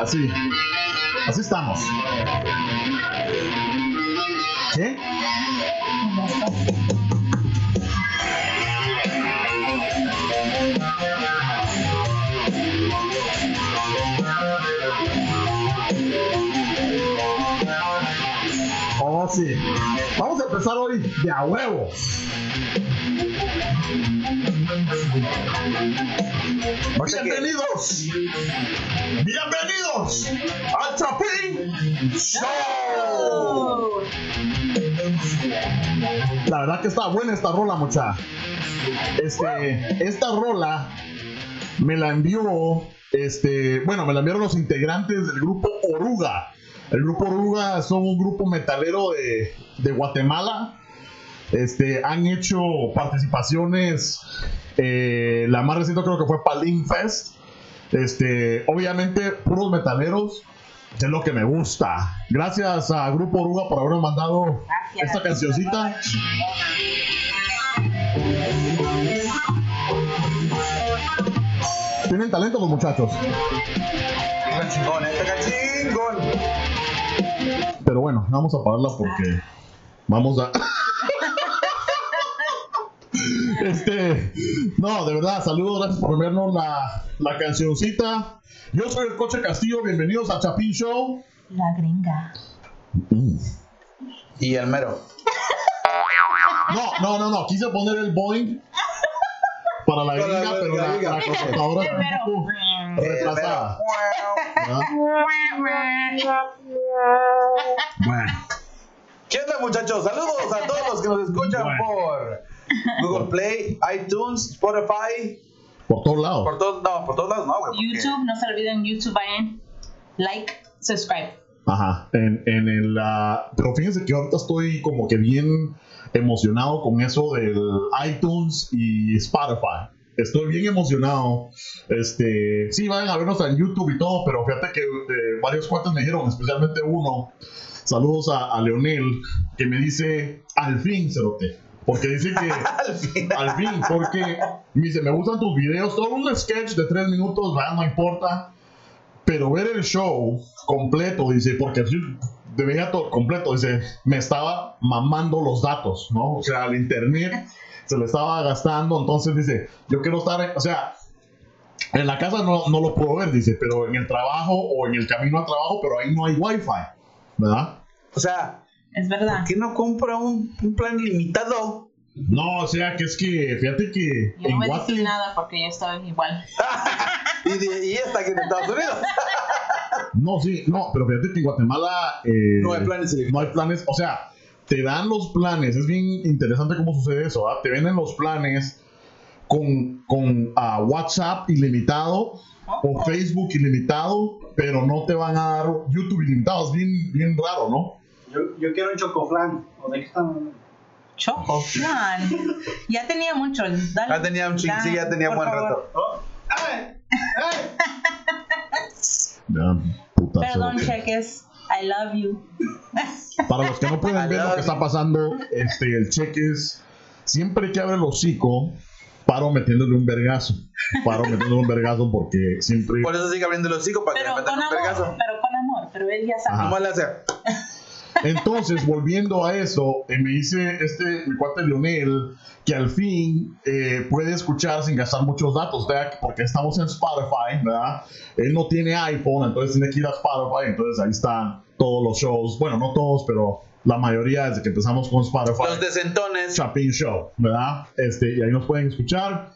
Así. Así estamos. ¿Qué? Oh, sí. Vamos a empezar hoy de a huevos. Bienvenidos. Bienvenidos al Chapín Show. La verdad que está buena esta rola, mucha. Este, esta rola me la envió, este, bueno, me la enviaron los integrantes del grupo Oruga. El grupo Oruga son un grupo metalero de, de Guatemala. Este, han hecho participaciones. eh, la más reciente creo que fue Palin Fest. Este, obviamente, puros metaleros. Es lo que me gusta. Gracias a Grupo Oruga por habernos mandado Gracias. esta cancioncita. Tienen talento los muchachos. Chingón, chingón. Pero bueno, vamos a pararla porque vamos a. Este, no, de verdad, saludos, gracias por enviarnos la, la cancioncita. Yo soy el Coche Castillo, bienvenidos a Chapín Show. La gringa. Y el mero. No, no, no, no, quise poner el Boeing para la Para la- gringa, pero la la, gringa. la computadora está un poco retrasada. Bueno, ¿Qué onda muchachos? Saludos a todos los que nos escuchan Bueno. por Google Play, iTunes, Spotify, por todos lados. por todos, no, por todos lados, no, güey. porque- YouTube, no se olviden YouTube, vayan. Like, subscribe. Ajá, en, en el... pero fíjense que ahorita estoy como que bien emocionado con eso del iTunes y Spotify. Estoy bien emocionado. Este, sí, vayan a vernos en YouTube y todo, pero fíjate que eh, varios cuates me dijeron, especialmente uno, saludos a, a Leonel, que me dice, al fin, Cerote. Porque dice que... Al fin, porque me dice, me gustan tus videos, todo un sketch de tres minutos, ¿verdad? no importa. Pero ver el show completo, dice, porque así de todo completo, dice, me estaba mamando los datos, ¿no? O sea, el internet se le estaba gastando, entonces dice, yo quiero estar, en- o sea, en la casa no, no lo puedo ver, dice, pero en el trabajo o en el camino al trabajo, pero ahí no hay wifi, ¿verdad? O sea, Es verdad. ¿por qué no compra un, un plan limitado? No, o sea, que es que, fíjate que Yo no en a Guate... decir nada porque yo estoy igual. Y, de- y esta aquí en Estados Unidos. No, sí, no, pero fíjate que en Guatemala eh, No hay planes. No hay planes, o sea, te dan los planes, es bien interesante cómo sucede eso, ¿ah? Te venden los planes con, con ah, WhatsApp ilimitado o Facebook ilimitado, pero no te van a dar YouTube ilimitado, es bien, bien raro, ¿no? Yo, yo quiero un chocoflan. ¿O de qué estamos hablando? Choco, flan. Ya tenía mucho. Dale. Ya tenía un ching, sí, ya tenía buen favor. rato. Oh, ¡Ay! ¡Ay! Ya, puta Perdón, cheques. I love you. Para los que no pueden ver lo que está pasando, este, el cheques, siempre que abre el hocico, paro metiéndole un vergazo. Paro metiéndole un vergazo porque siempre... Por eso sigue abriendo el hocico para que Pero le metan con un amor. vergazo. Pero con amor. Pero él ya sabe. ¿Cómo le hace? Entonces, volviendo a eso, eh, me dice este mi cuate Leonel que al fin eh, puede escuchar sin gastar muchos datos, ¿verdad? porque estamos en Spotify, ¿verdad? Él no tiene iPhone, entonces tiene que ir a Spotify, entonces ahí están todos los shows, bueno, no todos, pero la mayoría desde que empezamos con Spotify. Los decentones. Chapin Show, ¿verdad? Este, y ahí nos pueden escuchar.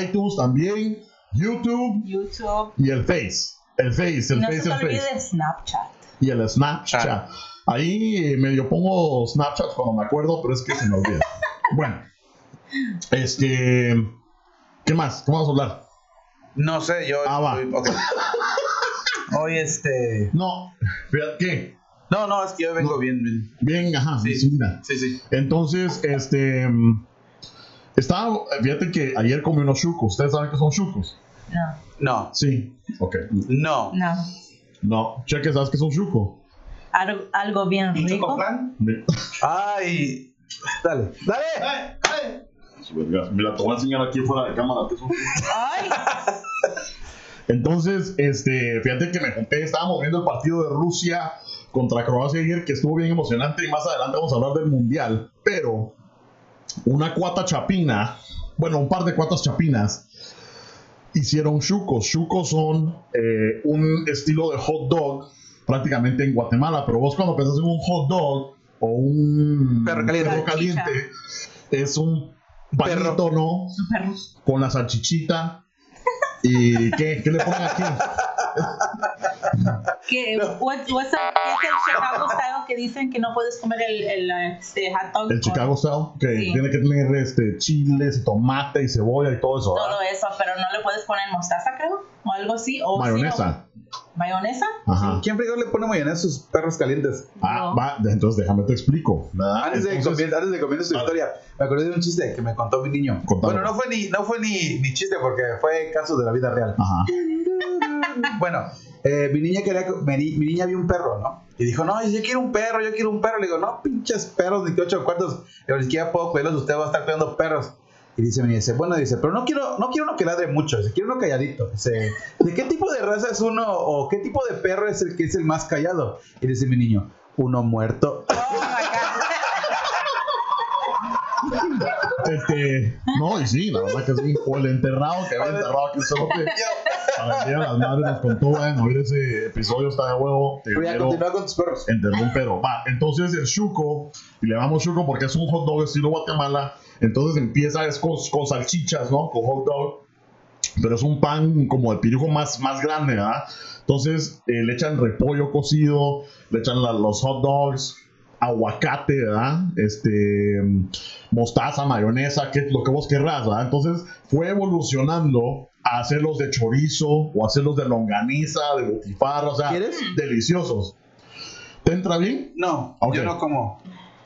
iTunes también, YouTube YouTube. y el Face. El Face, Y el no Face, se el Face de Snapchat. y el Snapchat. Ah. Ahí eh, medio pongo Snapchat cuando me acuerdo, pero es que se me olvida. bueno, este. ¿Qué más? ¿Qué vamos a hablar? No sé, yo. Ah, va. Hoy este. No, fíjate, ¿qué? No, no, es que yo vengo bien, bien. Bien, ajá, Sí. sí, mira. Sí, sí. Entonces, este. Estaba, fíjate que ayer comí unos chucos. ¿Ustedes saben qué son chucos? No, No, Sí. Ok. no. no. No, cheque, ¿sabes qué es un chuco? Algo, algo bien ¿Un rico. chocoflan? Ay. Dale, dale. ¡Ay! ¡Ay! Su vergas. Mira, te voy a enseñar aquí fuera de cámara. Ay, Entonces, este, fíjate que me junté, estábamos viendo el partido de Rusia contra Croacia ayer, que estuvo bien emocionante y más adelante vamos a hablar del Mundial. Pero una cuata chapina, bueno, un par de cuatas chapinas, hicieron chucos. Chucos son eh, un estilo de hot dog prácticamente en Guatemala, pero vos cuando pensás en un hot dog o un Perro caliente. perro caliente, es un panito, ¿no? con la salchichita. ¿Y qué? ¿Qué le ponen aquí? Que, what, what's up? Es el Chicago style que dicen que no puedes comer el, el este, hot dog. El con Chicago Style, que Sí. tiene que tener este, chiles y tomate y cebolla y todo eso. Todo eso, pero no le puedes poner mostaza, creo, o algo así. O sí, Mayonesa. o- ¿Mayonesa? Ajá. ¿Quién fregó le pone mayonesa a sus perros calientes? Ah, No. va, entonces déjame te explico. Antes de, Entonces, comience- antes de que comience tu Ah. historia, me acordé de un chiste que me contó mi niño. Bueno, no fue ni, no fue ni, ni chiste porque fue caso de la vida real. Ajá. Bueno, eh, mi niña quería, mi, mi niña vio un perro, ¿no? Y dijo, no, yo quiero un perro, yo quiero un perro. Le digo, no, pinches perros, ni que ocho cuartos. Ni siquiera puedo cuidarlos, usted va a estar cuidando perros. Y dice mi niña, dice, bueno, dice, pero no quiero, no quiero uno que ladre mucho, dice, quiero uno calladito. Dice, ¿de qué tipo de raza es uno o qué tipo de perro es el que es el más callado? Y dice mi niño, uno muerto. Este, no, y sí, la verdad que sí. O el enterrado que había enterrado aquí solo que para el día de las madres nos contó, vayan a oír ese episodio, está de huevo. Pero ya continúa con tus perros. Enterró un perro. Va, entonces el chuco, y le llamamos chuco porque es un hot dog estilo Guatemala. Entonces empieza es con, con salchichas, ¿no? Con hot dog. Pero es un pan como de pirujo más, más grande, ¿verdad? Entonces eh, le echan repollo cocido, le echan la- los hot dogs, aguacate, ¿verdad? Este, mostaza, mayonesa, que, lo que vos querrás, ¿verdad? Entonces fue evolucionando a hacerlos de chorizo o hacerlos de longaniza, de botifarra, o sea, ¿Quieres? deliciosos. ¿Te entra bien? No, yo no como.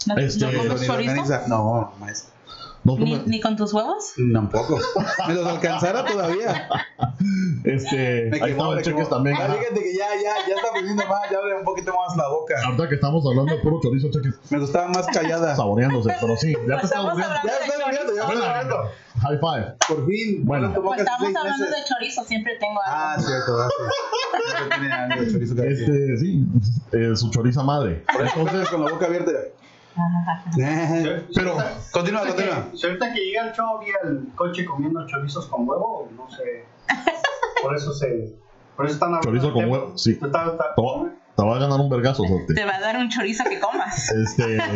¿No, Este, ¿no chorizo? No, maestro. ¿Ni, ¿Ni con tus huevos? Tampoco. Me los alcanzara todavía. este, Me ahí quemó, estaba me el cheques quemó. también. Ah, fíjate que ya, ya, ya está poniendo más, ya abre un poquito más la boca. Ahorita que estamos hablando de puro chorizo, cheques, Me gustaba más callada. saboreándose, pero sí, ya te Estamos hablando Ya de está abriendo, ya está abriendo. High five. Por fin. Bueno. Pues estamos hablando de meses. chorizo, siempre tengo algo. Ah, cierto, gracias. Siempre tiene algo de chorizo que. Este, sí, eh, su choriza madre. Entonces, con la boca abierta. Pero, Continúa, continúa. Si ahorita que llega el chavo vi el coche comiendo chorizos con huevo, no sé. Por eso se. Por eso están hablando Chorizo con tema. huevo, sí. Está- está- te va, te va a ganar un vergazo, Sorte. Te va a dar un chorizo que comas. Este,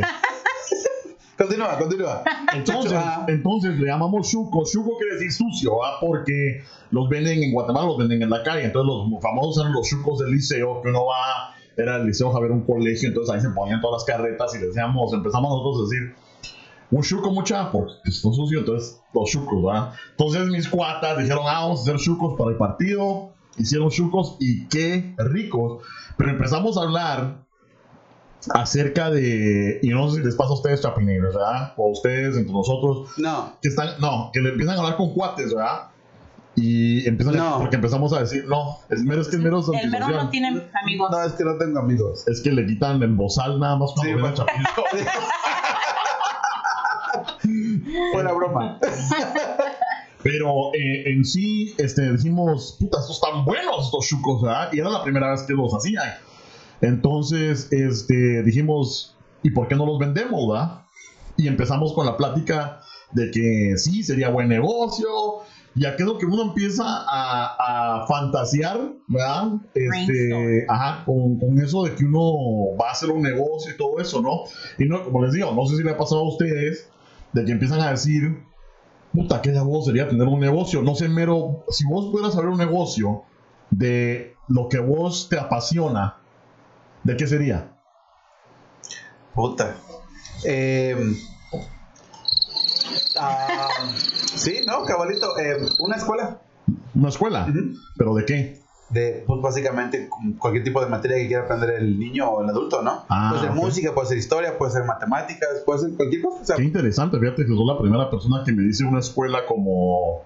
Continúa, continúa. entonces, Ah. entonces le llamamos chuco. Chuco quiere decir sucio, ¿ah? Porque los venden en Guatemala, los venden en la calle. Entonces, los famosos eran los chucos del liceo, que uno va, era el liceo Javier, un colegio, entonces ahí se ponían todas las carretas y le decíamos, empezamos nosotros a decir, un chuco mucha, pues está sucio, entonces los chucos, ¿verdad? Entonces mis cuatas dijeron, ah, vamos a hacer chucos para el partido, hicieron chucos y qué ricos, pero empezamos a hablar acerca de, y no sé si les pasa a ustedes chapineros, ¿verdad? O a ustedes, entre nosotros, No. que están, no, que le empiezan a hablar con cuates, ¿verdad? Y empiezan a- No. porque empezamos a decir, no, el mero es que el mero es El mero no tiene amigos. No, es que no tengo amigos. Es que le quitan el bozal nada más cuando Sí, chapín. Fuera broma. Pero eh, en sí, este, dijimos, puta, estos están buenos estos chucos, ¿verdad? Y era la primera vez que los hacían. Entonces, este, dijimos, ¿y por qué no los vendemos, verdad? Y empezamos con la plática de que sí, sería buen negocio. Y aquí es lo que uno empieza a, a fantasear, ¿verdad? Este, ajá, con, con eso de que uno va a hacer un negocio y todo eso, ¿no? Y no, como les digo, no sé si le ha pasado a ustedes, de que empiezan a decir, puta, qué de vos sería tener un negocio. No sé, mero, si vos pudieras abrir un negocio de lo que vos te apasiona, ¿de qué sería? Puta. Eh, ah, sí, ¿no? Cabalito. eh, una escuela. Una escuela, pero ¿de qué? de pues básicamente cualquier tipo de materia que quiera aprender el niño o el adulto, ¿no? Ah, puede ser música, puede ser historia, puede ser matemáticas, puede ser cualquier cosa. o sea, Qué interesante, fíjate que soy la primera persona que me dice una escuela como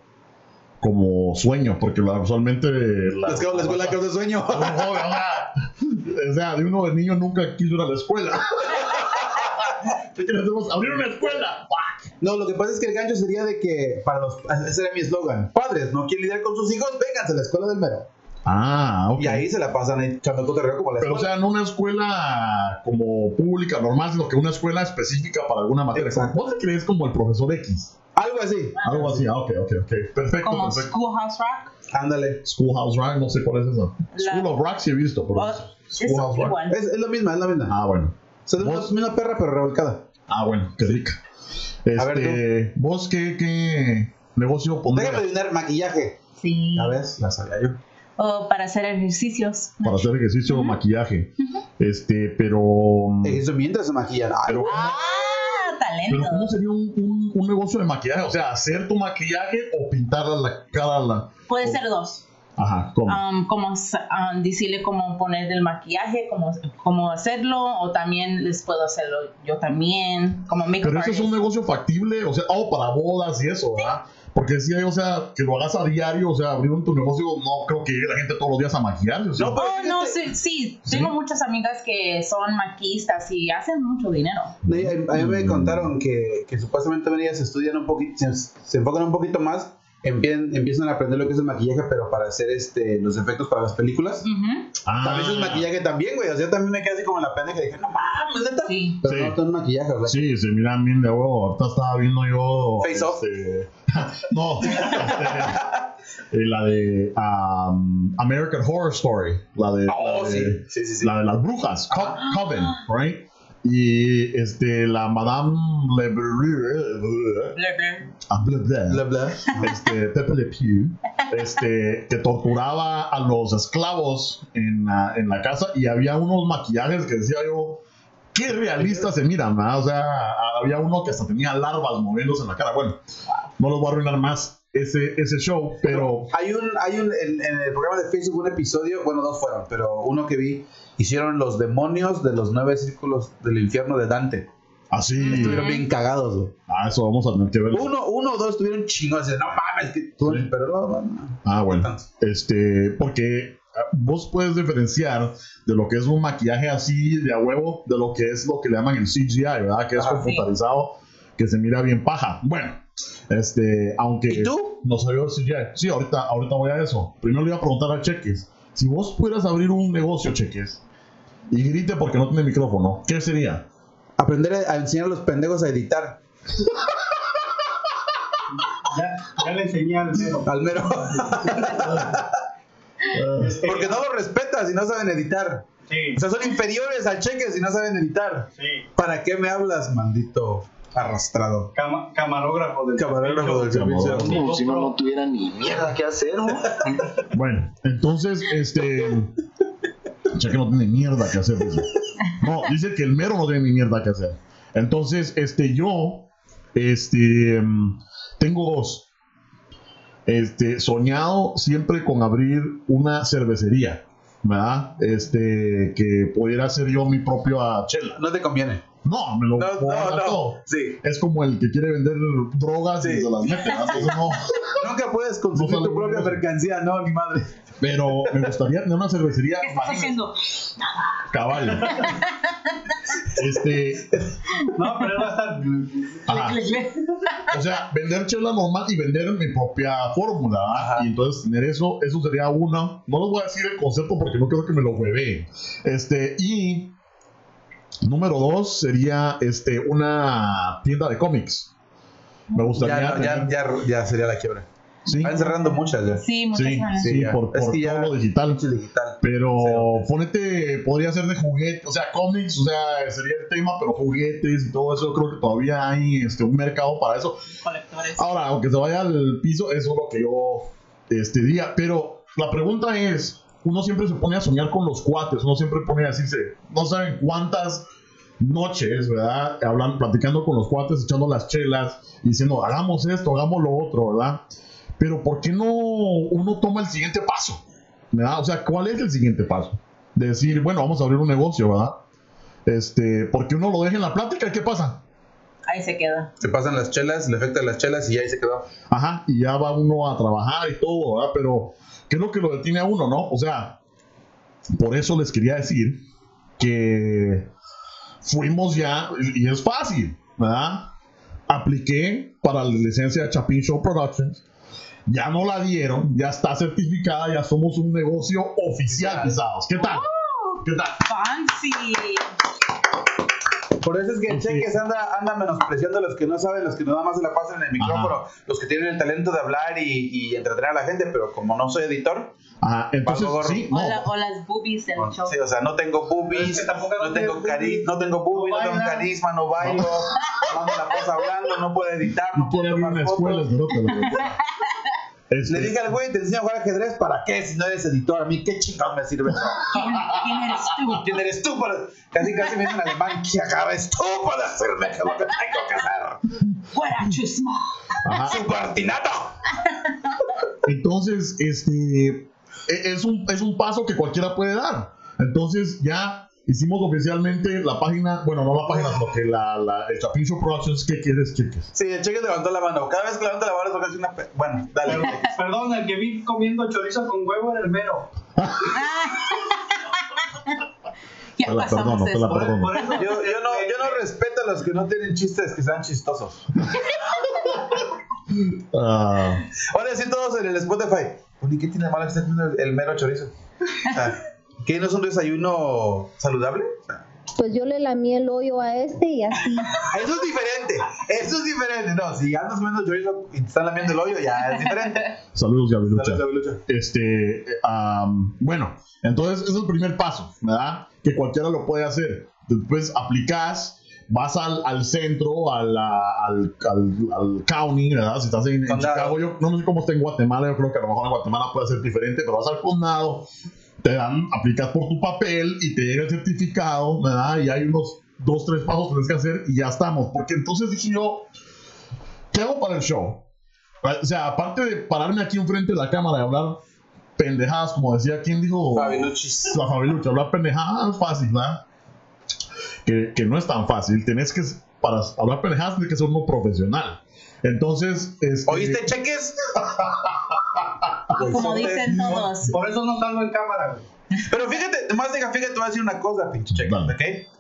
como sueño, porque la, usualmente la, es que la escuela que de sueño. No, o sea, o sea, de uno de niño nunca quiso ir a la escuela. ¿Qué queremos? Abrir una escuela. No, lo que pasa es que el gancho sería de que, para los, ese sería mi eslogan, padres, ¿no quieren lidiar con sus hijos? Vénganse a la escuela del mero. Ah, ok. Y ahí se la pasan ahí echando cotorreo como la Pero, o sea, no una escuela como pública, normal, sino que una escuela específica para alguna materia. Exacto. ¿Vos te crees como el profesor X? Algo así, Algo así, ah, ok, ok, ok. Perfecto, Como perfecto. Schoolhouse Rock. ándale. Schoolhouse Rock, no sé cuál es esa. La- School of Rock sí he visto, pero Oh, Schoolhouse Rock. igual. Es, es lo mismo, es la misma. Ah, bueno. O sea, es la misma perra, pero revolcada. Ah, bueno, qué rica. A ver, Este, ¿vos qué, qué negocio Déjame pondrías adivinar, maquillaje. Sí. Ya ves, la sabía yo. O para hacer ejercicios. para hacer ejercicio o maquillaje? Este, pero. Eso mientras se maquillan. Pero, Ah, pero talento. ¿cómo sería un, un, un negocio de maquillaje? O sea, hacer tu maquillaje o pintar la cara. La... Puede ser dos. Ajá, ¿cómo? Um, como um, decirle cómo poner el maquillaje, cómo, cómo hacerlo, o también les puedo hacerlo yo también, como Pero ese es un negocio factible, o sea, oh, para bodas y eso, ¿verdad? Porque si hay, o sea, que lo hagas a diario, o sea, abrir un tu negocio, no creo que llegue la gente todos los días a maquillarse, o sea. No, pero- Oh, no, sí, sí, ¿Sí? tengo muchas amigas que son maquistas y hacen mucho dinero. Y A mí me Mm. contaron que, que supuestamente ellas estudian un poquito, se, se enfocan un poquito más, empiezan a aprender lo que es el maquillaje, pero para hacer este los efectos para las películas. Ah, También es maquillaje también, güey. O sea, también me quedé así como en la pendeja y dije, no mames, neta. Sí. Pero Sí. no, todo es maquillaje, güey. Sí, se miran bien de huevo. Ahorita estaba viendo yo. Face Off. este, no, este, la de um, American Horror Story. La de, Oh, la, sí. de Sí, sí, sí. la de las brujas. Co- Coven, right? Y este, la Madame Le blur. ah, este, Pepe Le Pew, este, que torturaba a los esclavos en la, en la casa y había unos maquillajes que decía yo, qué realistas se miran, ¿verdad? O sea, había uno que hasta tenía larvas moviéndose en la cara. Bueno, no los voy a arruinar más ese, ese show, pero Hay un, hay un, en, en el programa de Facebook un episodio, bueno, dos fueron, pero uno que vi, hicieron los demonios de los nueve círculos del infierno de Dante. así, Estuvieron bien cagados, güey. ah, eso vamos a tener que verlo. Uno, uno o dos estuvieron chingones. No mames, que tú, Sí. pero no, no, no. Ah, bueno. Este, porque ah, vos puedes diferenciar de lo que es un maquillaje así de a huevo de lo que es lo que le llaman el CGI, ¿verdad? Que es Ajá, computarizado, que se mira bien paja. Bueno, este, aunque ¿Y tú? no sabía CGI. Sí, ahorita, ahorita voy a eso. Primero le iba a preguntar a Cheques. Si vos pudieras abrir un negocio, Cheques, y grite porque no tiene micrófono, ¿qué sería? Aprender a, enseñar a los pendejos a editar. Ya, ya le enseñé al mero. Al mero. Porque no los respetas y no saben editar. Sí, O sea, son inferiores al cheque si no saben editar. sí. ¿Para qué me hablas, maldito arrastrado? Cama- camarógrafo del Camarógrafo del servicio. Camarógrafo. Como si uno no tuviera ni mierda que hacer, ¿no? Bueno, entonces, este. Cheque no tiene mierda que hacer. Dice. No, dice que el mero no tiene ni mierda que hacer. Entonces, este, yo, este, mm, tengo dos. Este, soñado siempre con abrir una cervecería, ¿verdad? Este, que pudiera ser yo mi propia chela. No te conviene. No, me lo No, puedo no, no. todo. Sí. Es como el que quiere vender drogas y Sí. se las mete, no. Nunca puedes consumir tu propia mercancía, no, ni madre. Pero me gustaría tener una cervecería. ¿Qué estás haciendo? Cabal. Este, No, pero va a estar. ajá. o sea, vender chela normal y vender mi propia fórmula. Ajá. Y entonces tener eso, eso sería uno. No les voy a decir el concepto porque no quiero que me lo hueve. Este, y número dos sería este, una tienda de cómics. Me gustaría. Ya, no, ya, tener- ya, ya sería la quiebra. sí, Están cerrando muchas ya. Sí, muchas sí, sí, Sí, ya. por, Es por que ya- todo lo digital. Digital. Pero ponete, podría ser de juguetes, o sea, cómics, o sea, sería el tema, pero juguetes y todo eso, creo que todavía hay este, un mercado para eso. Colectores. Ahora, aunque se vaya al piso, eso es lo que yo este, diría. Pero la pregunta es, uno siempre se pone a soñar con los cuates, uno siempre pone a decirse, no saben cuántas noches, ¿verdad? Hablan, platicando con los cuates, echando las chelas, diciendo, hagamos esto, hagamos lo otro, ¿verdad? Pero ¿por qué no uno toma el siguiente paso? ¿Verdad? O sea, ¿cuál es el siguiente paso? De decir, bueno, vamos a abrir un negocio, ¿verdad? Este, porque uno lo deja en la plática, ¿qué pasa? Ahí se queda. Se pasan las chelas, el efecto de las chelas y ya ahí se quedó. Ajá, y ya va uno a trabajar y todo, ¿verdad? Pero, ¿qué es lo que lo detiene a uno, no? O sea, por eso les quería decir que fuimos ya, y y es fácil, ¿verdad? apliqué para la licencia de Chapin Show Productions. Ya no la dieron, ya está certificada, ya somos un negocio oficial, pisados. ¿Qué tal? ¿Qué tal? Fancy. Por eso es que. Cheques anda, anda menospreciando a los que no saben, los que nada más se la pasan en el micrófono, los que tienen el talento de hablar y, y entretener a la gente, pero como no soy editor, Ajá, entonces, sí, no. O, la- o las boobies del show. sí, o sea, no tengo Es boobies, que tampoco no tengo cari no tengo boobies, no no tengo carisma, no bailo, no. me la paso hablando, no puedo editar, no puedo quiere ir a tomar una escuela, Este, Le dije al güey, te enseño a jugar ajedrez, ¿para qué? Si no eres editor, a mí qué chingados me sirve. ¿Quién, quién eres tú? ¿Quién eres tú? para- Casi casi me dicen en alemán, ¿qué acabas tú para hacerme lo que tengo que hacer? Fuera chusma. ajá. ¡Subordinato! Entonces, este e- es un, es un paso que cualquiera puede dar. Entonces, ya hicimos oficialmente la página, bueno, no la página, sino que la, la, el Chapin Show Productions, ¿qué quieres, cheques? Sí, el cheque levantó la mano. Cada vez que levanta la mano es porque hace una... pe- Bueno, dale. Perdón, el que vi comiendo chorizo con huevo era el mero. Ya Te la te. Por, Perdón. por eso, Yo, yo, no, yo no respeto a los que no tienen chistes que sean chistosos. Ah, Ahora sí todos en el Spotify. Oye, ¿qué tiene malo que esté comiendo el, el mero chorizo? Sea, ¿Qué no es un desayuno saludable? Pues yo le lamí el hoyo a este y así. Eso es diferente. Eso es diferente. No, si andas comiendo chorizo y te están lamiendo el hoyo, ya es diferente. saludos, Gabrilucha. Dale, dale, lucha. Este, am, bueno, entonces ese es el primer paso, ¿verdad? Que cualquiera lo puede hacer. Después aplicas, vas al, al centro, al, al, al county, ¿verdad? Si estás en, en. Chicago, yo no sé cómo está en Guatemala, yo creo que a lo mejor en Guatemala puede ser diferente, pero vas al condado, te dan, aplicas por tu papel y te llega el certificado, ¿verdad? Y hay unos dos, tres pasos que tienes que hacer y ya estamos. Porque entonces dije yo, ¿qué hago para el show? O sea, aparte de pararme aquí enfrente de la cámara y hablar pendejadas, como decía, ¿quién dijo? Fabiluchis. La Fabilucha, hablar pendejadas fácil, ¿verdad? Que, que no es tan fácil. Tenés que, para hablar pendejadas, tienes que ser uno profesional. Entonces, este, ¿Oíste cheques? Como dicen todos. por eso no salgo en cámara, güey. Pero fíjate, más diga, fíjate, te voy a decir una cosa, pinche Dale. ¿ok?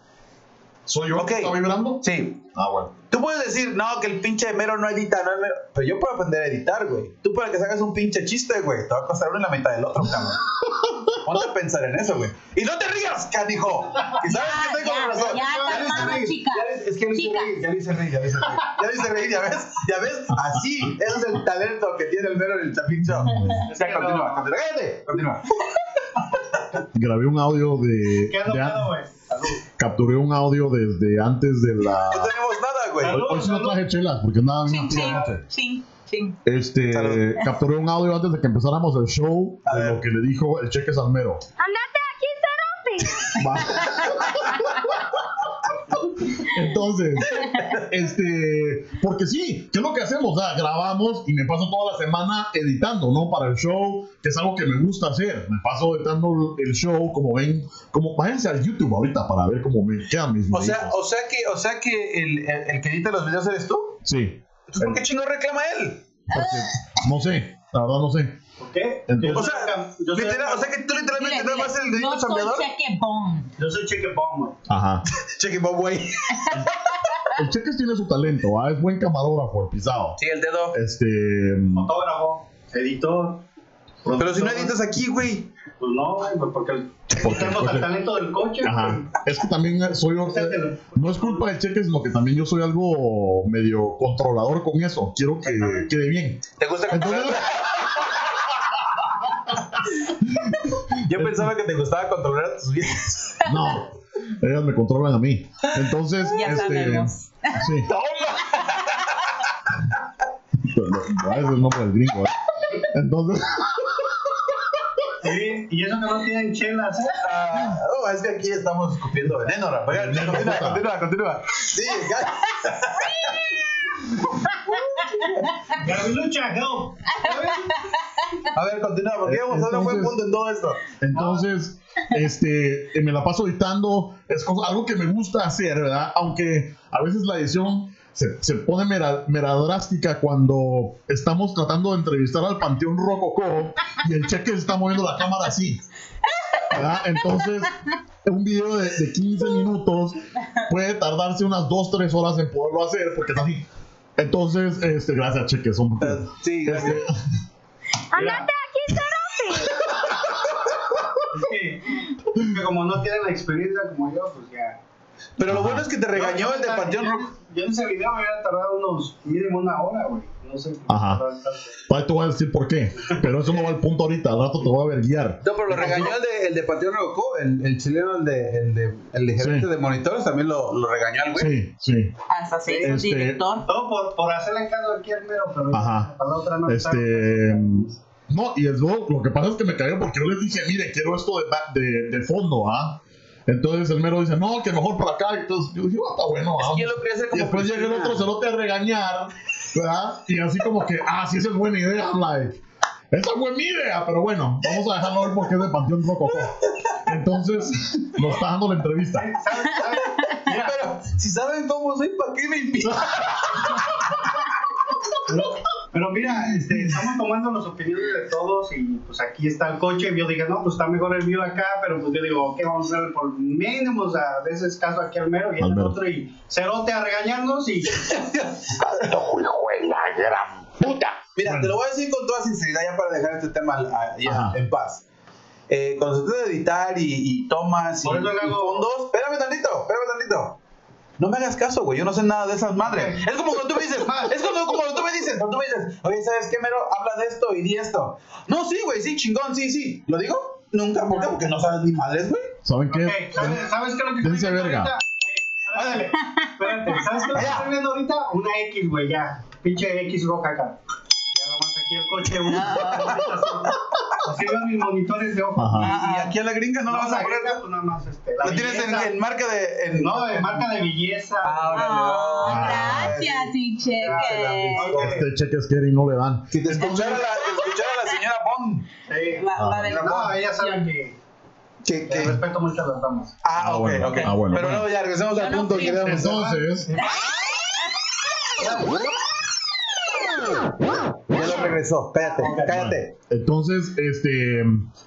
¿Soy yo Ok. que está vibrando? Sí. Ah, bueno. Tú puedes decir, no, que el pinche mero no edita, no es mero. Pero yo puedo aprender a editar, güey. Tú para que sacas un pinche chiste, güey, te va a costar uno en la mitad del otro, cabrón. Ponte a pensar en eso, güey. Y no te rías, canijo. Y sabes Ya, que tengo ya, razón. ya, le hice calmado, reír. chicas. Ya Es que Chicas. reír, ya le hice reír, ya le hice reír. Ya le hice reír, ya ves, ya ves. Así, ese es el talento que tiene el mero en el Chapin Show. Ya, que continúa, continúa. Cállate, continúa. Grabé un audio de. ¿Qué ando de an- pedo, güey? Capturé un audio desde antes de la. No tenemos nada, güey. Hoy, hoy sí no traje chelas porque nada ching, anoche. ching, ching. Este, Salud. capturé un audio antes de que empezáramos el show A de ver. lo que le dijo el cheque Salmero. ¡Andate aquí, cerote! Va. Entonces, este, porque sí, ¿qué es lo que hacemos? O sea, grabamos y me paso toda la semana editando, ¿no? Para el show, que es algo que me gusta hacer. Me paso editando el show, como ven, como váyanse al YouTube ahorita para ver cómo me quedan mis O sea, o sea que, o sea que el, el, el que edita los videos eres tú. Sí, Entonces, ¿por qué chingo reclama él? porque, no sé, la verdad no sé. ¿Por qué? Entonces- O sea, yo soy- literal, o sea que tú literalmente no vas el dedito no soy chambeador. cheque bomb. Yo soy cheque bomb, güey. Ajá. Cheque Bob, güey. El Cheques tiene su talento, ¿ah? es buen camarógrafo, el pisado. Sí, el dedo. Este. Fotógrafo, editor. Pero si no editas aquí, güey. Pues no, güey, pues porque Porque- tenemos porque- el talento del coche. Ajá. Es que también soy. Sáquelo. No es culpa del cheque, sino que también yo soy algo medio controlador con eso. Quiero que quede bien. ¿Te gusta Entonces, controlar? Yo pensaba que te gustaba controlar a tus viejas. no. Ellas me controlan a mí. Entonces, Ya este. Sí. No, ese es el nombre del gringo. ¿eh? Entonces, Sí, y eso que no tienen chelas. Ah, oh, es que aquí estamos escupiendo veneno, Rafael. Veneno, Continúa, continúa, continúa. Sí, ya. Gabrilucha, help. A ver, continúa, porque íbamos a dar un buen Entonces- punto en todo esto. Entonces, este, eh, me la paso editando, es cosa- algo que me gusta hacer, ¿verdad? Aunque a veces la edición se, se pone mera, mera drástica cuando estamos tratando de entrevistar al Panteón Rococó y el cheque se está moviendo la cámara así. ¿verdad? Entonces, un video de, de 15 minutos puede tardarse unas 2-3 horas en poderlo hacer porque está así. Entonces, este, gracias, cheques. Un... Eh, Sí, gracias. Este, ¡Andate aquí, cerote! Es que, es que como no tienen la experiencia como yo, pues ya. Pero lo bueno es que te regañó el de Panteón Rojo. Yo en ese video me hubiera tardado unos mínimo una hora, güey. No sé. Ajá. ahí te voy a decir por qué. Pero eso no va al punto ahorita. Al rato te voy a ver guiar. No, pero lo regañó el de, el de Panteón Rococó, el, el chileno, el de, el de, el de gerente Sí. de monitores, también lo, lo regañó al güey. Sí, sí. Hasta se hizo Este- director. Todo por, por hacerle caso aquí al mero, pero Ajá. para la otra no. Este. No, y es lo, lo que pasa es que me cagué porque yo les dije, mire, quiero esto de, ba- de, de fondo, ¿ah? Entonces el mero dice, no, que mejor para acá. Entonces yo dije, ah, está bueno, Es que yo lo quería hacer Y después llega el otro cerote a regañar, ¿verdad? Y así como que, ah, sí, esa es buena idea. I'm like, esa fue mi idea, pero bueno, vamos a dejarlo ver porque es de Panteón Rococó. Entonces, nos está dando la entrevista. Mira, Pero si saben cómo soy, ¿para qué me invitan? pero, mira, este, estamos tomando las opiniones de todos y pues aquí está el coche. Y yo dije, no, pues está mejor el mío acá, pero pues yo digo, ok, vamos a hacer por mínimo, o sea, de ese caso aquí al mero y Al otro y cerote a regañarnos y Mira, te lo voy a decir con toda sinceridad ya para dejar este tema ah, ya en paz. Eh, cuando se trata de editar y, y tomas y, Por y fondos, espérame tantito, espérame tantito. No me hagas caso, güey, yo no sé nada de esas madres. Es como cuando tú me dices, es como, como cuando tú me dices, cuando tú me dices, oye, ¿sabes qué, mero? Habla de esto y di esto. No, sí, güey, sí, chingón, sí, sí. ¿Lo digo? Nunca, ¿por qué? Porque no sabes ni madres, güey. ¿Saben qué? ¿sabes, ¿sabes qué es lo que estoy viendo verga. ahorita? Eh, Ándale, espérate, ¿sabes qué es lo que estoy viendo ahorita? Una X, güey, ya. Pinche X roja acá. Ya nomás aquí el coche, una. Así veo mis monitores de ojo. Ajá. Y, y aquí a la gringa no, No, la vas a la poner. gringa, pues nada más este. La Lo tienes en, en marca de. En, No, de marca de belleza. Ah, Oh, no. gracias, y cheque. Ok. Este cheques y no le dan. Que te escuchara la, te escuchara la señora Bond. Sí. La, la del- No, ella sabe que, Que, que que, respeto mucho a las damas. Ah, Ah, ok, bueno, ok. ah, bueno, Pero bueno. no, ya regresemos al no punto que queríamos Entonces, regresó. Espérate, cállate. entonces, este.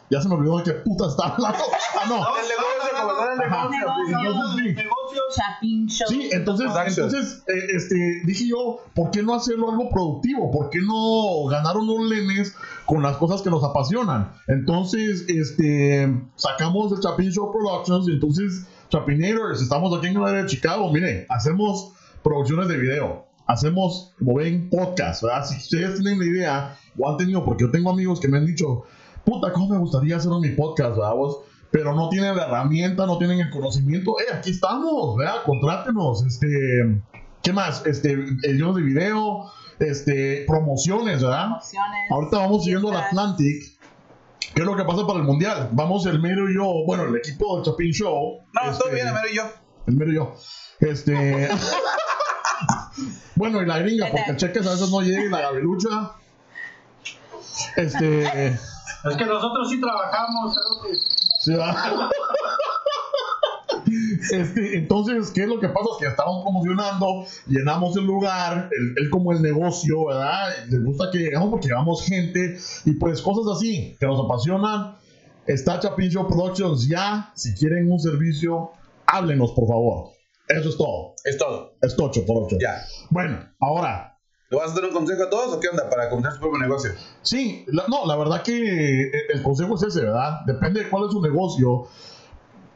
Ya se me olvidó de qué puta está hablando. Ah, no. El negocio, como tal, el Ajá. negocio. sí. Entonces, sí. Sí, entonces, entonces eh, este, dije yo, ¿por qué no hacerlo algo productivo? ¿Por qué no ganar unos lenes con las cosas que nos apasionan? Entonces, este, sacamos el Chapin Show Productions y entonces, Chapinators, estamos aquí en el área de Chicago, mire, hacemos producciones de video, hacemos, como ven, podcast, ¿verdad? Si ustedes tienen la idea, o han tenido, porque yo tengo amigos que me han dicho, puta, ¿cómo me gustaría hacer mi podcast, ¿verdad? vos? pero no tienen la herramienta, no tienen el conocimiento, eh, aquí estamos, ¿verdad? Contrátenos, este, ¿qué más? Este, ediciones de video, este, promociones, ¿verdad? Promociones. Ahorita vamos siguiendo al. Atlantic. ¿Qué es lo que pasa para el mundial? Vamos el mero y yo, bueno, el equipo del Chapin Show. No, este, todo bien, Amero y yo. El mero y yo. Este. bueno, y la gringa, porque el cheques a veces no llega y la gabelucha. Este. Es que nosotros sí trabajamos, cerote. Sí, ¿verdad? Este, entonces, ¿qué es lo que pasa? Es que estamos promocionando, llenamos el lugar, el, el como el negocio, ¿verdad? Les gusta que llegamos porque llevamos gente y pues cosas así que nos apasionan. Está Chapin Show Productions ya. Si quieren un servicio, háblenos, por favor. Eso es todo. Es todo. Es tocho por ocho. Ya. Bueno, ahora, ¿Le vas a dar un consejo a todos o qué onda para comenzar su propio negocio? Sí, la- no, la verdad que eh, el consejo es ese, ¿verdad? Depende de cuál es su negocio.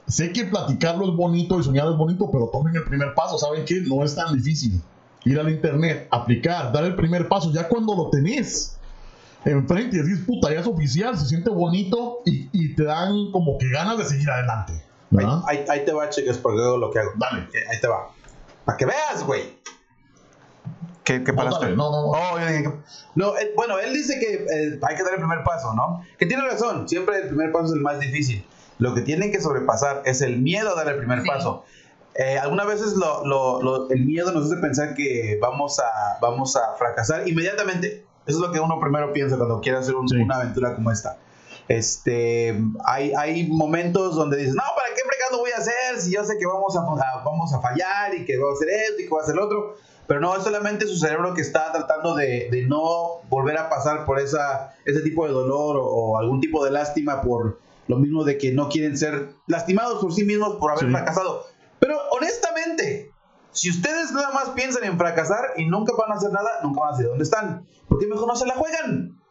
Sé que platicarlo es bonito y soñar es bonito, pero tomen el primer paso. ¿Saben qué? No es tan difícil. Ir al internet, aplicar, dar el primer paso. Ya cuando lo tenés enfrente y decís, puta, ya es oficial, se siente bonito y, y te dan como que ganas de seguir adelante. Ahí, ¿verdad? ahí, ahí te va, cheques, porque hago lo que hago. Dale. Eh, Ahí te va. Para que veas, güey. ¿Qué, qué No, paraste? no, no, no. Oh, no, eh, bueno, él dice que eh, hay que dar el primer paso, ¿no? Que tiene razón, siempre el primer paso es el más difícil. Lo que tienen que sobrepasar es el miedo a dar el primer Sí. paso. Eh, algunas veces lo- lo- lo- el miedo nos hace pensar que vamos a, vamos a fracasar inmediatamente. Eso es lo que uno primero piensa cuando quiere hacer un- Sí. una aventura como esta. Este, hay, hay momentos donde dices, no, ¿para qué fregado voy a hacer? Si yo sé que vamos a, a- vamos a fallar y que voy a hacer esto y que voy a hacer lo otro. Pero no, es solamente su cerebro que está tratando de, de no volver a pasar por esa, ese tipo de dolor o, o algún tipo de lástima por lo mismo de que no quieren ser lastimados por sí mismos por haber Sí. fracasado. Pero honestamente, Si ustedes nada más piensan en fracasar y nunca van a hacer nada, nunca van a saber dónde están. Porque mejor no se la juegan.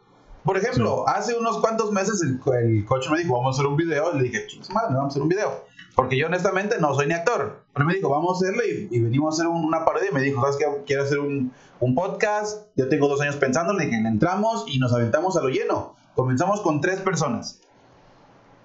Por ejemplo, hace unos cuantos meses el, el coach me dijo, vamos a hacer un video. Y le dije, "Chingue su madre, vamos a hacer un video. Porque yo honestamente no soy ni actor. Pero me dijo, vamos a hacerlo y, y venimos a hacer un- una parodia. Y me dijo, ¿sabes qué? Quiero hacer un, un podcast. Yo tengo dos años pensando. Le dije, entramos y nos aventamos a lo lleno. Comenzamos con tres personas.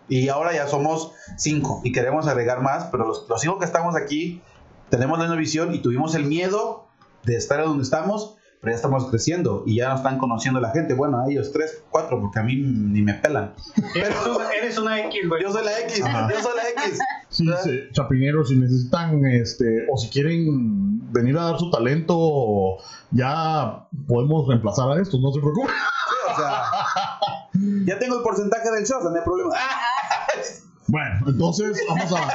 Y ahora ya somos cinco y queremos agregar más, pero los, los cinco que estamos aquí tenemos la misma visión y tuvimos el miedo de estar donde estamos, pero ya estamos creciendo y ya nos están conociendo la gente. Bueno, a ellos tres, cuatro, porque a mí ni me pelan. Eres una, eres una X, güey. Yo soy la X, Ajá. yo soy la X. Sí, sí, chapineros, si necesitan, este, o si quieren venir a dar su talento, ya podemos reemplazar a estos, no se preocupen. Sí, o sea, ya tengo el porcentaje del show, no hay problema. Bueno, entonces vamos a.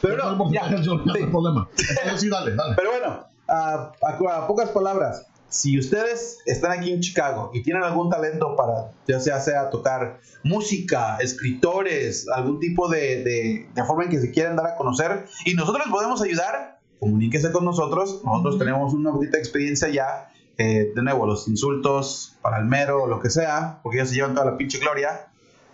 pero el no, porcentaje ya, del show, no hay sí. problema. Entonces sí, dale, dale. Pero bueno, a, a- a pocas palabras, si ustedes están aquí en Chicago y tienen algún talento para, ya sea, sea tocar música, escritores, algún tipo de, de, de forma en que se quieran dar a conocer y nosotros les podemos ayudar, comuníquese con nosotros. Nosotros tenemos una poquita experiencia ya. eh, de nuevo, los insultos para el mero, lo que sea, porque ellos se llevan toda la pinche gloria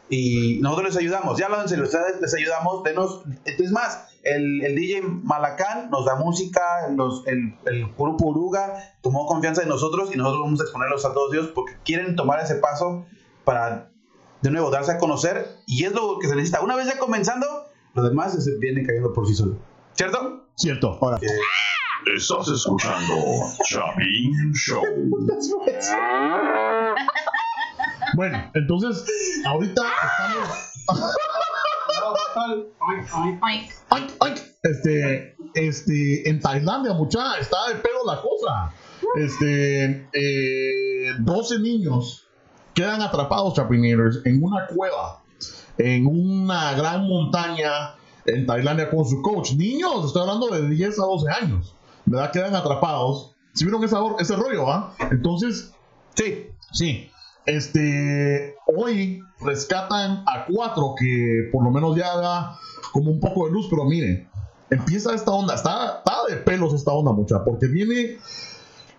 y nosotros les ayudamos. Ya serio, ustedes les ayudamos. Denos, es más, el, el DJ Malacán nos da música, los, el, el grupo Uruga tomó confianza en nosotros y nosotros vamos a exponerlos a todos ellos porque quieren tomar ese paso para, de nuevo, darse a conocer y es lo que se necesita. Una vez ya comenzando, lo demás se viene cayendo por sí solo. ¿Cierto? Cierto, ahora. Estás escuchando Chapin Show. Bueno, entonces, ahorita estamos. Este, este, en Tailandia, mucha, está de pedo la cosa. Este, eh, 12 niños quedan atrapados, chapineros, en una cueva, en una gran montaña en Tailandia con su coach. Niños, estoy hablando de 10 a 12 años, ¿verdad? Quedan atrapados. ¿Sí vieron ese rollo, ah? Entonces, Sí. Sí. Este, hoy rescatan a cuatro que por lo menos ya da como un poco de luz, pero mire, empieza esta onda, está, está de pelos esta onda mucha, porque viene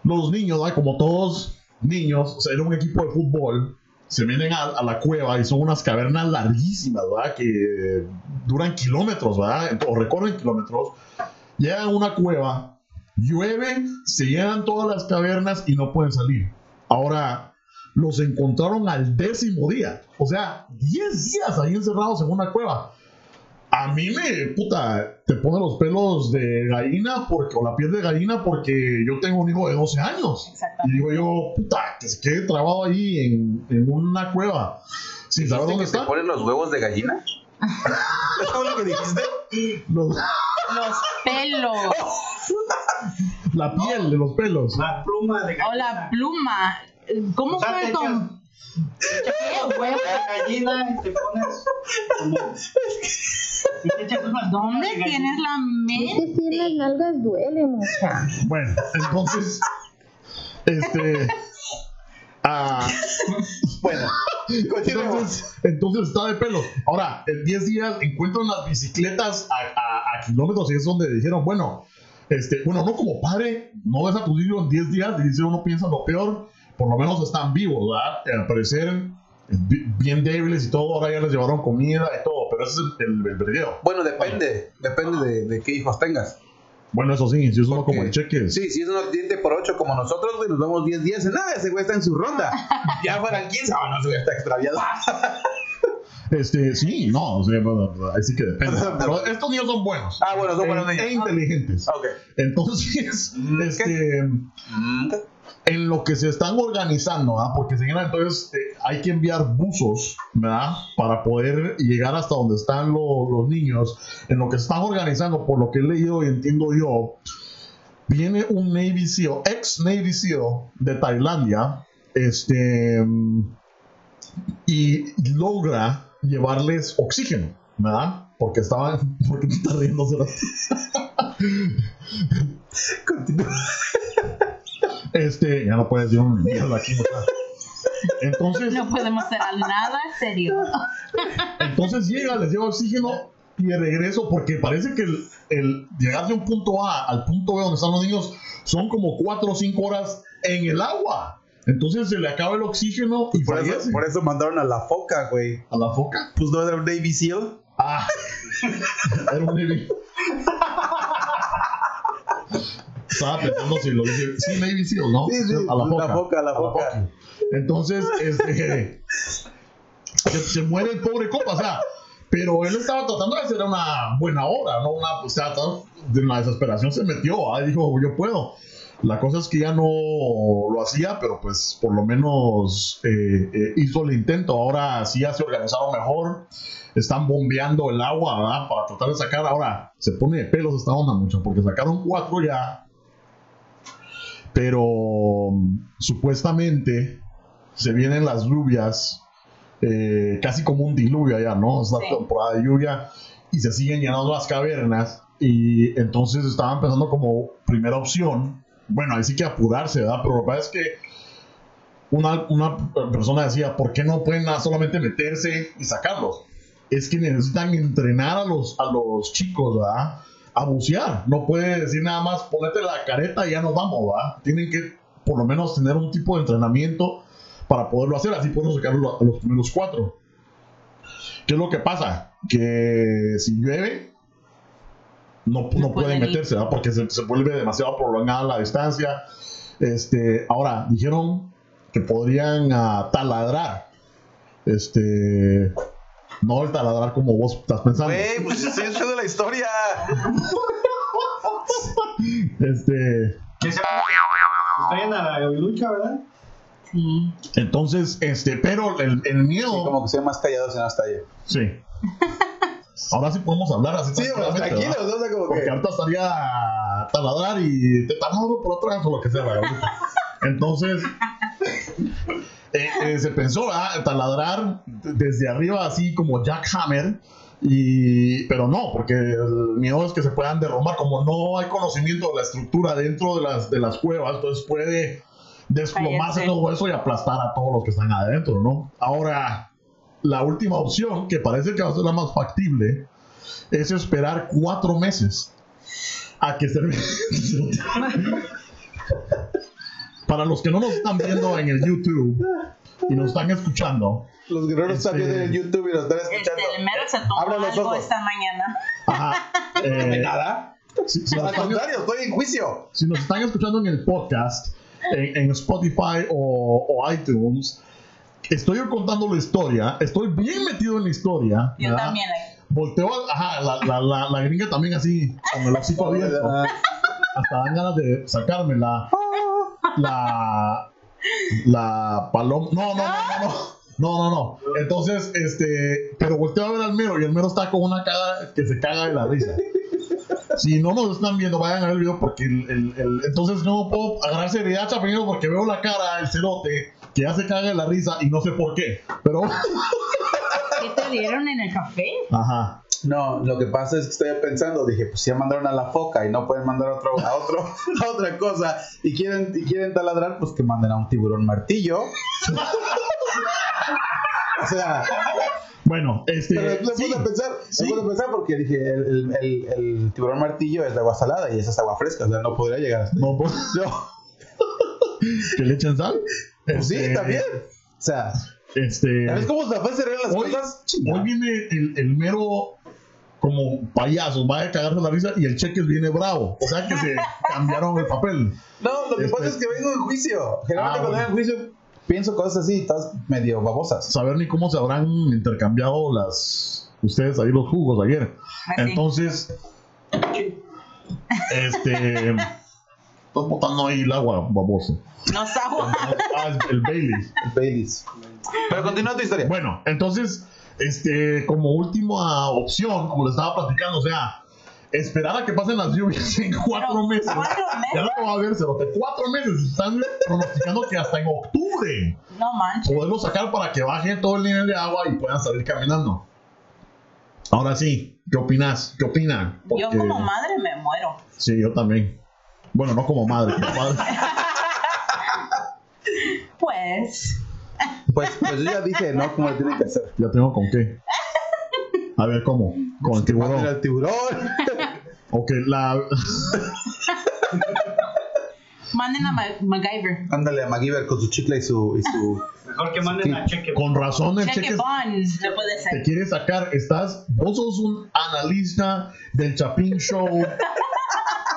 los niños, ¿verdad? como todos niños, o sea, era un equipo de fútbol, se vienen a, a la cueva y son unas cavernas larguísimas, ¿verdad? Que duran kilómetros, ¿verdad? O recorren kilómetros. Llegan a una cueva, llueve, se llenan todas las cavernas y no pueden salir. Ahora, los encontraron al décimo día. O sea, 10 días ahí encerrados en una cueva. A mí me, puta, te pone los pelos de gallina porque, o la piel de gallina porque yo tengo un hijo de 12 años. Y exactamente. digo yo, puta, que se quede trabado ahí en, en una cueva. Sin saber dónde está. ponen los huevos de gallina? ¿Eso es lo que dijiste? Los- Los pelos. la piel de los pelos. La pluma de O la pluma. ¿Cómo O sea, fue con.? echas de gallina y te pones como... Y te echas unas ¿Dónde tienes la mente? Es que las nalgas duele mucha. Bueno, entonces, este. ah, Bueno, entonces, entonces está de pelo. Ahora, en 10 días encuentran las bicicletas a, a- a kilómetros y es donde dijeron, bueno, este, bueno, no como padre, no ves a tu hijo en 10 días y dice uno piensa lo peor, por lo menos están vivos, ¿verdad? Eh, Al parecer, eh, bi- bien débiles y todo, ahora ya les llevaron comida y todo, pero ese es el, el, el video. Bueno, depende. Depende de, de qué hijos tengas. Bueno, eso sí, si es uno como Ok. en cheques. Sí, si es uno diente por 8 como nosotros, güey, nos damos 10 días. Nada, ese güey está en su ronda. Ya fueran 15, ah, no, ese güey está extraviado. Este, sí, no, o sea, bueno, ahí sí que depende. Pero estos niños son buenos. Ah, bueno, son e- buenos niños. E inteligentes. Ok. Entonces, Mm, este, Mm, en lo que se están organizando. Porque señora, entonces eh, hay que enviar buzos, ¿verdad? Para poder llegar hasta donde están lo- los niños. En lo que se están organizando, por lo que he leído y entiendo yo, viene un Navy SEAL, ex Navy SEAL de Tailandia, este, y logra llevarles oxígeno, ¿verdad? Porque estaban, porque te estás riendo? Continúa. Este, ya no puedes decir un mierda aquí, ¿verdad? Entonces, No podemos hacer nada serio. entonces llega, les lleva oxígeno y de regreso, porque parece que el, el llegar de un punto A al punto B donde están los niños son como 4 o 5 horas en el agua. Entonces se le acaba el oxígeno y Por eso, por eso mandaron a la foca, güey. A la foca. Pues no era un Navy SEAL. Ah, era un Navy. Estaba pensando si lo dije. Sí, Navy Seal, ¿no? Sí, sí, A la foca. la foca, la foca. Entonces, este. Se, se muere el pobre copa, o sea. Pero él estaba tratando de hacer una buena obra, ¿no? Una, o sea, de la desesperación se metió, ah, dijo, yo puedo. La cosa es que ya no lo hacía, pero pues por lo menos eh, eh, hizo el intento. Ahora sí ya se organizaron mejor. Están bombeando el agua, ¿verdad? Para tratar de sacar. Ahora se pone de pelos esta onda mucho, porque sacaron cuatro ya. Pero mm, supuestamente se vienen las lluvias, eh, casi como un diluvio allá, ¿no? Es la Sí. temporada de lluvia y se siguen llenando las cavernas. Y entonces estaban pensando como primera opción, bueno, ahí sí que apurarse, ¿verdad? Pero lo que pasa es que una, una persona decía, ¿por qué no pueden nada solamente meterse y sacarlos? Es que necesitan entrenar a los, a los chicos, ¿verdad? A bucear. No puede decir nada más, ponete la careta y ya nos vamos, ¿verdad? Tienen que por lo menos tener un tipo de entrenamiento para poderlo hacer, así podemos sacar a los primeros cuatro. ¿Qué es lo que pasa? Que si llueve, no, no, No pueden meterse, ¿verdad? Porque se, se vuelve demasiado prolongada la distancia. Este, ahora, dijeron que podrían ah, taladrar. Este, no el taladrar como vos estás pensando. Güey, pues estoy echando la historia. Este, Que se traen a la gavilucha, ¿verdad? Sí. entonces, este, pero el, el miedo. Sí, como que sean más callados en hasta allá. Sí. Ahora sí podemos hablar así. Sí, pues tranquilamente, tranquilo, ¿verdad? ¿no? O sea, como Porque que. ahorita estaría taladrar y te taladro por atrás o lo que sea. ¿verdad? Entonces, eh, eh, se pensó ¿verdad? taladrar desde arriba así como jackhammer. Y, pero no, porque el miedo es que se puedan derrumbar. Como no hay conocimiento de la estructura dentro de las, de las cuevas, entonces puede desplomarse todo eso y aplastar a todos los que están adentro, ¿no? Ahora, la última opción, que parece que va a ser la más factible, es esperar cuatro meses a que se... Para los que no nos están viendo en el YouTube y nos están escuchando, Los guerreros Este- viendo en YouTube y nos están Este, escuchando. el mero se tomó Abra los algo ojos. esta mañana. ajá, eh, Nada. si, si nos Al están, contrario, estoy en juicio. si nos están escuchando en el podcast, en, en Spotify o, o iTunes, estoy contando la historia, estoy bien metido en la historia. Yo ¿verdad? también. eh. Volteo, a- ajá, la, la, la, la gringa también así, con el hocico abierto. Ah, Hasta dan ganas de sacarme la. La. La paloma. No, no, no, no, no. No, no, no. Entonces, este. Pero volteo a ver al mero y el mero está con una cara que se caga de la risa. Si no nos están viendo, vayan a ver el video porque el, el- el- entonces no puedo agarrar seriedad, chapinero, porque veo la cara del cerote que ya se caga de la risa y no sé por qué. Pero, ¿Qué te dieron en el café? ajá. No, lo que pasa es que estoy pensando, dije, pues si ya mandaron a la foca y no pueden mandar a otro, a otro, a otra cosa y quieren, y quieren taladrar, pues que manden a un tiburón martillo. O sea, Bueno, este. pero me sí. puse a pensar, sí. puse a pensar porque dije, el, el, tiburón martillo es de agua salada y esa es agua fresca, o sea, no podría llegar hasta No, pues, No, que le echen sal. pues sí, Este, también. O sea, Este. ¿sabes cómo se pueden cerrar las Hoy, cosas? hoy viene el, el mero como payaso, va a cagarse la risa y el cheque viene bravo. O sea que se cambiaron el papel. No, lo que Este- pasa es que vengo en juicio. Generalmente Ah, cuando bueno. vengo en juicio pienso cosas así, todas medio babosas. Saber ni cómo se habrán intercambiado las ustedes ahí los jugos ayer. Así. Entonces, este. Estás botando ahí el agua, baboso. No es agua. Ah, el, el Bailey. Baileys. Pero continúa tu historia. Bueno, entonces, este, como última opción, como le estaba platicando, o sea, esperar a que pasen las lluvias en cuatro Pero, meses. ¿cuatro Ya meses? no va a ver, cerote. Cuatro meses. Están pronosticando que hasta en octubre No manches. poderlo sacar para que baje todo el nivel de agua y puedan salir caminando. Ahora sí, ¿qué opinas? ¿Qué opinan? Yo Porque- como madre me muero. Sí, yo también. Bueno, no como madre, como padre. Pues. Pues, pues yo ya dije, ¿no? Cómo lo tienen que hacer. Ya tengo con qué. A ver, ¿cómo? Con el tiburón. al tiburón. Ok, la. Manden a Ma- MacGyver. Ándale a MacGyver con su chicle y su. Y su... Mejor que manden a cheque. Con razón el Cheque te ser. quiere sacar. Estás. Vos sos un analista del Chapín Show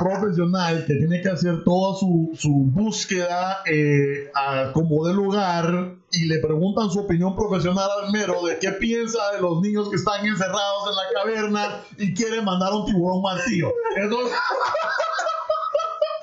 profesional que tiene que hacer toda su, su búsqueda eh, a como de lugar y le preguntan su opinión profesional al mero de qué piensa de los niños que están encerrados en la caverna y quiere mandar un tiburón al tío. Eso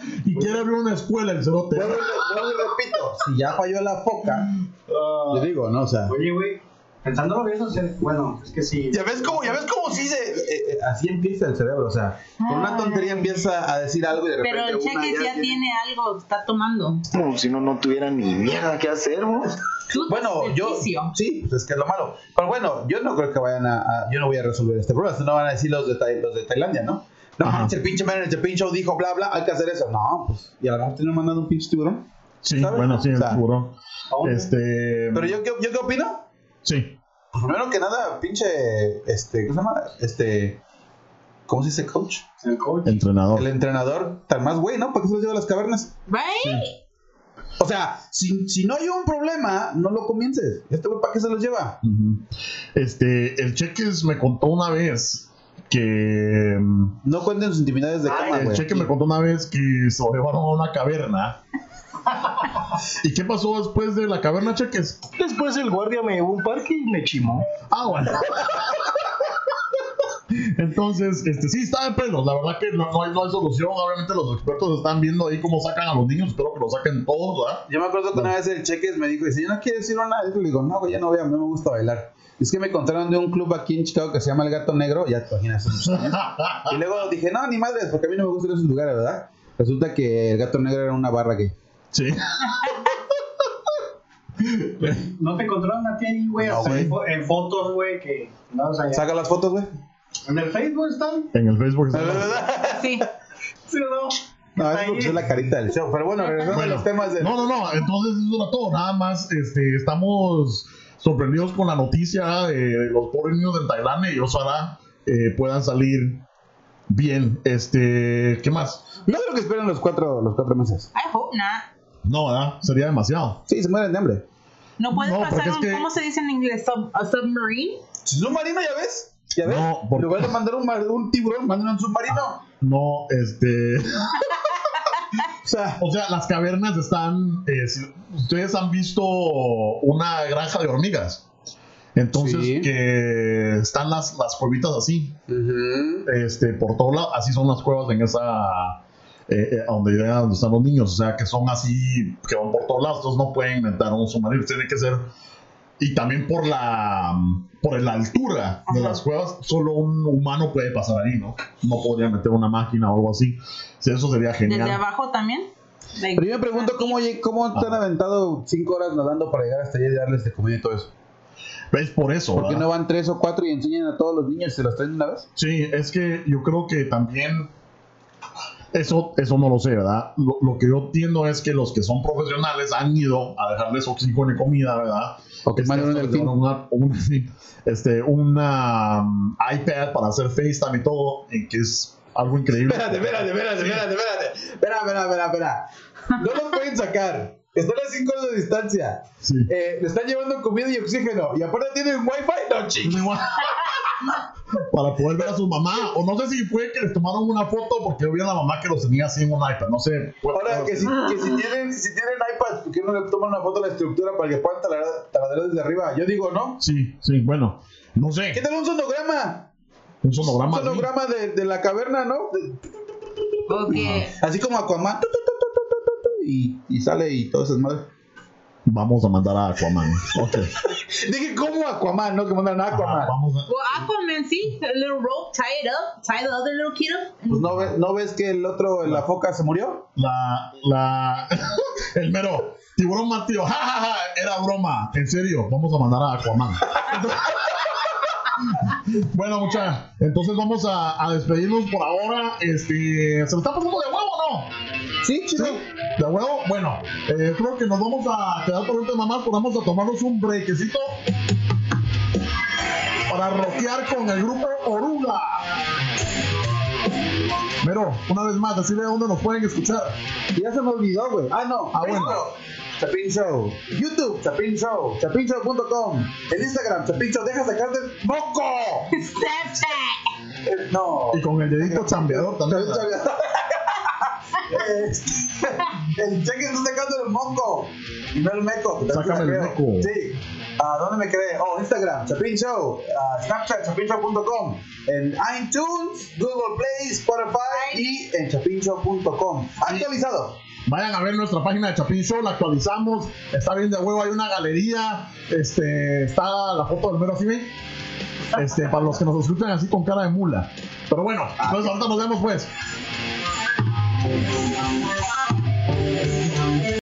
y quiere abrir una escuela el cerote. Repito, si ya falló la foca, yo digo, ¿no? O sea. Oye, güey, pensándolo bien, o sea, bueno, es que sí. Ya ves cómo, ya ves cómo sí se, eh, eh, así empieza el cerebro, o sea, con una tontería empieza a decir algo y de repente Pero el cheque ya tiene algo, está tomando. Como si no, no tuviera ni mierda que hacer, vos. Tú Bueno, yo vicio. sí, pues es que es lo malo. Pero bueno, yo no creo que vayan a, a- yo no voy a resolver este problema, no van a decir los de, Tai- los de Tailandia, ¿no? No, manches, el pinche man en el Show dijo bla bla, hay que hacer eso. No, pues, y a lo mejor tienen mandando un pinche tiburón. Sí, ¿sabes? bueno, sí, O el sea, tiburón. Este. Pero yo, ¿qué- yo qué opino? Sí. Pues primero que nada, pinche, este, ¿cómo se llama? Este, ¿cómo se dice coach? El coach. Entrenador. El entrenador, tan más güey, ¿no? ¿Para qué se los lleva a las cavernas? Right? O sea, si, si no hay un problema, no lo comiences. ¿Este güey para qué se los lleva? Este, el Cheques me contó una vez que. mm, No cuenten sus intimidades de cama, el güey. Cheque me contó una vez que se lo llevaron a una caverna. ¿Y qué pasó después de la caverna, Cheques? Después el guardia me llevó a un parque y me chimó. Ah, bueno. Entonces, este, sí, está de pelos. La verdad que no, no hay, no hay solución. Obviamente los expertos están viendo ahí cómo sacan a los niños. Espero que lo saquen todos, ¿verdad? Yo me acuerdo que una vez el Cheques me dijo, dice, yo no quiero decir una vez. Le digo, no, güey, ya no voy a, no me gusta bailar. Es que me contaron de un club aquí en Chicago que se llama El Gato Negro, ya te imaginas. Y luego dije, no, ni madres, porque a mí no me gustan esos lugares, ¿verdad? Resulta que El Gato Negro era una barra gay. Sí. No te encontraron a ti ahí, güey, No, hasta en fo- en fotos, güey, que no, Saca las fotos, güey. En el Facebook están. En el Facebook. está- Sí. ¿Sí o no? No, es porque es la carita del show. Pero bueno, regresando Bueno, a los temas del... No, no, no. Entonces, eso era todo. Nada más, este, estamos sorprendidos con la noticia de los pobres niños en Tailandia y ojalá eh, puedan salir bien. Este, ¿qué más? No creo que esperen los cuatro, los cuatro meses. I hope not. No, ¿verdad? Sería demasiado. Sí, se mueren de hambre. No puedes No, pasar un, que- ¿cómo se dice en inglés? Sub- a submarine. ¿Submarino ya ves? ¿Ya ves? No, porque- En lugar de mandar un, un tiburón, mandan un submarino. No, este. O sea, O sea, las cavernas están. eh, si- ustedes han visto una granja de hormigas. Entonces, Sí. que están las, las cuevitas así. este, por todos lados. Así son las cuevas en esa. Eh, eh, donde, llegan- donde están los niños. O sea, que son así. Que van por todos lados. Entonces, no pueden inventar un submarino. Tiene que ser. Y también por la. Por la altura de Ajá. las cuevas, solo un humano puede pasar ahí, ¿no? No podría meter una máquina o algo así. Sí, Eso sería Desde genial. abajo también. Like- Pero yo me pregunto cómo, cómo te han aventado cinco horas nadando para llegar hasta allá y darles de comida y todo eso. Es por eso. ¿Por qué no van tres o cuatro y enseñan a todos los niños y se los traen de una vez? Sí, es que yo creo que también eso, eso no lo sé, ¿verdad? Lo, lo que yo entiendo es que los que son profesionales han ido a dejarles oxígeno y comida, ¿verdad? O que Este, delfín. dieron una, un- sí, este, una um, iPad para hacer FaceTime y todo, y que es algo increíble. Espérate, espérate, espérate, espérate, espérate. Espera, espera, espera, espera. No los pueden sacar. Están a cinco horas de distancia. Sí. Eh, le están llevando comida y oxígeno. Y aparte tienen wifi. No, chicos. Para poder ver a su mamá, o no sé si fue que les tomaron una foto porque yo vi a la mamá que los tenía así en un iPad, no sé. Ahora, que si, que si tienen, si tienen iPad, ¿por qué no le toman una foto a la estructura para que puedan taladrar taladrar desde arriba? Yo digo, ¿no? Sí, sí, bueno, no ¿Qué sé, tal un sonograma? un Un sonograma. así. sonograma de, de la caverna, ¿no? De- así como Aquaman. Y, y sale y todo eso es madre. Vamos a mandar a Aquaman. Ok. Dije, ¿cómo Aquaman? No, que mandan a Ajá, Aquaman. vamos a, Well, Aquaman, sí, a little rope, tie it up, tie the other little kid up. Pues no, ve- ¿no ves que el otro, la foca, se murió? la, la, el mero tiburón Mateo, ja, ja, ja, era broma, en serio, vamos a mandar a Aquaman. bueno, muchachos, entonces vamos a, a despedirnos por ahora. Este, ¿se lo está pasando de huevo o no? Sí, chido. ¿Sí? ¿De huevo? Bueno, eh, creo que nos vamos a quedar por un tema más, pues vamos a tomarnos un brequecito. para rockear con el grupo Oruga. Pero, una vez más, decirle dónde nos pueden escuchar. Ya se me olvidó, güey. Ah, no. Ah, bueno. Facebook, Chapin Show. YouTube, Chapin Show. Chapinshow.com. El Instagram, Chapin Show. Deja sacarte el moco. Snapchat. No. Y con el dedito chambeador también. Eh, el cheque está sacando el moco y no el meco. Sácame el meco. Sí. Ah, ¿Dónde me quedé? Oh, Instagram, Chapin Show, ah, Snapchat, chapinshow.com, en iTunes, Google Play, Spotify y en chapinshow.com. Actualizado. Vayan a ver nuestra página de Chapin Show, la actualizamos. Está bien de huevo, hay una galería. Este, está la foto del mero ¿ven? Este, para los que nos escuchan así con cara de mula. Pero bueno, entonces ahorita nos vemos pues. どうも。